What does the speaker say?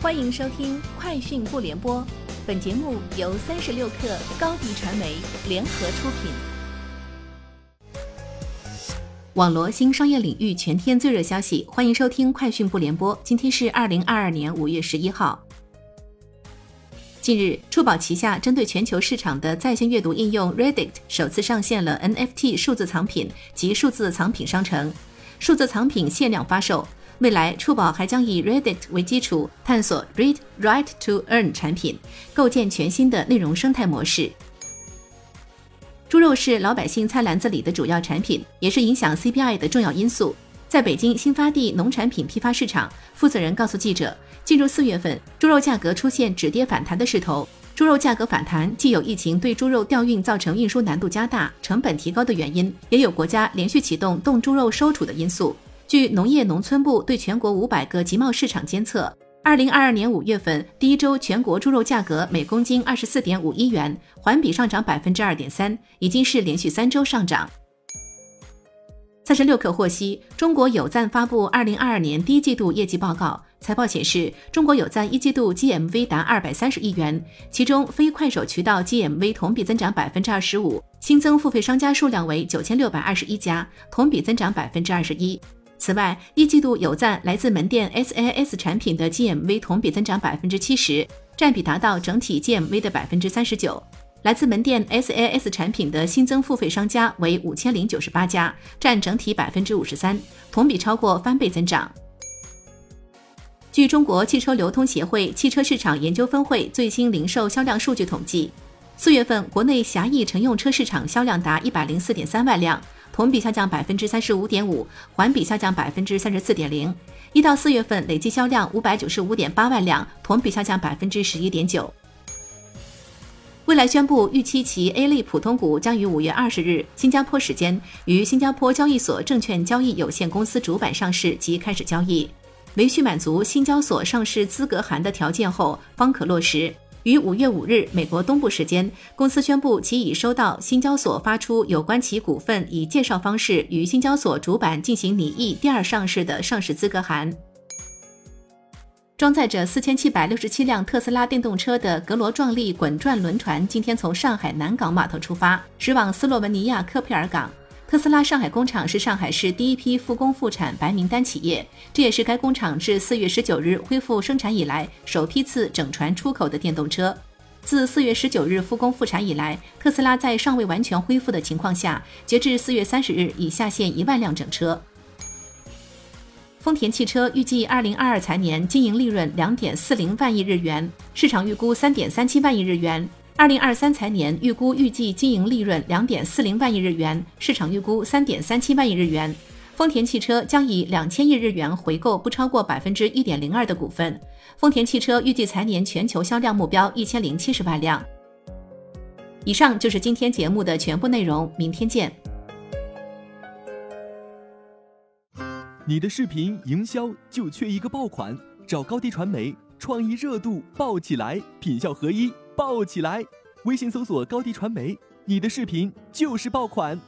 欢迎收听《快讯不联播》，本节目由三十六克高低传媒联合出品。网罗新商业领域全天最热消息，欢迎收听《快讯不联播》。今天是二零二二年五月十一号。近日，触宝旗下针对全球市场的在线阅读应用 Reddit 首次上线了 NFT 数字藏品及数字藏品商城，数字藏品限量发售。未来，触宝还将以 Reddit 为基础，探索 Read Write to Earn 产品，构建全新的内容生态模式。猪肉是老百姓菜篮子里的主要产品，也是影响 CPI 的重要因素。在北京新发地农产品批发市场，负责人告诉记者，进入四月份，猪肉价格出现止跌反弹的势头。猪肉价格反弹，既有疫情对猪肉调运造成运输难度加大、成本提高的原因，也有国家连续启动冻猪肉收储的因素。据农业农村部对全国五百个集贸市场监测，二零二二年五月份第一周全国猪肉价格每公斤二十四点五一元，环比上涨百分之二点三，已经是连续三周上涨。三十六氪获悉，中国有赞发布二零二二年第一季度业绩报告，财报显示，中国有赞一季度 GMV 达二百三十亿元，其中非快手渠道 GMV 同比增长百分之二十五，新增付费商家数量为九千六百二十一家，同比增长百分之二十一。此外，一季度有赞来自门店 SaaS 产品的 GMV 同比增长百分之七十，占比达到整体 GMV 的百分之三十九。来自门店 SaaS 产品的新增付费商家为五千零九十八家，占整体百分之五十三，同比超过翻倍增长。据中国汽车流通协会汽车市场研究分会最新零售销量数据统计，四月份国内狭义乘用车市场销量达一百零四点三万辆。同比下降百分之三十五点五，环比下降百分之三十四点零。一到四月份累计销量五百九十五点八万辆，同比下降百分之十一点九。蔚来宣布，预期其 A 类普通股将于五月二十日新加坡时间于新加坡交易所证券交易有限公司主板上市及开始交易，唯需满足新交所上市资格函的条件后方可落实。于五月五日，美国东部时间，公司宣布其已收到新交所发出有关其股份以介绍方式与新交所主板进行拟议第二上市的上市资格函。装载着四千七百六十七辆特斯拉电动车的格罗壮丽滚转轮船今天从上海南港码头出发，驶往斯洛文尼亚科佩尔港。特斯拉上海工厂是上海市第一批复工复产白名单企业，这也是该工厂自四月十九日恢复生产以来首批次整船出口的电动车。自四月十九日复工复产以来，特斯拉在尚未完全恢复的情况下，截至四月三十日已下线一万辆整车。丰田汽车预计二零二二财年经营利润两点四零万亿日元，市场预估三点三七万亿日元。二零二三财年预估预计经营利润两点四零万亿日元，市场预估三点三七万亿日元。丰田汽车将以两千亿日元回购不超过百分之一点零二的股份。丰田汽车预计财年全球销量目标一千零七十万辆。以上就是今天节目的全部内容，明天见。你的视频营销就缺一个爆款，找高低传媒，创意热度爆起来，品效合一。爆起来！微信搜索高低传媒，你的视频就是爆款。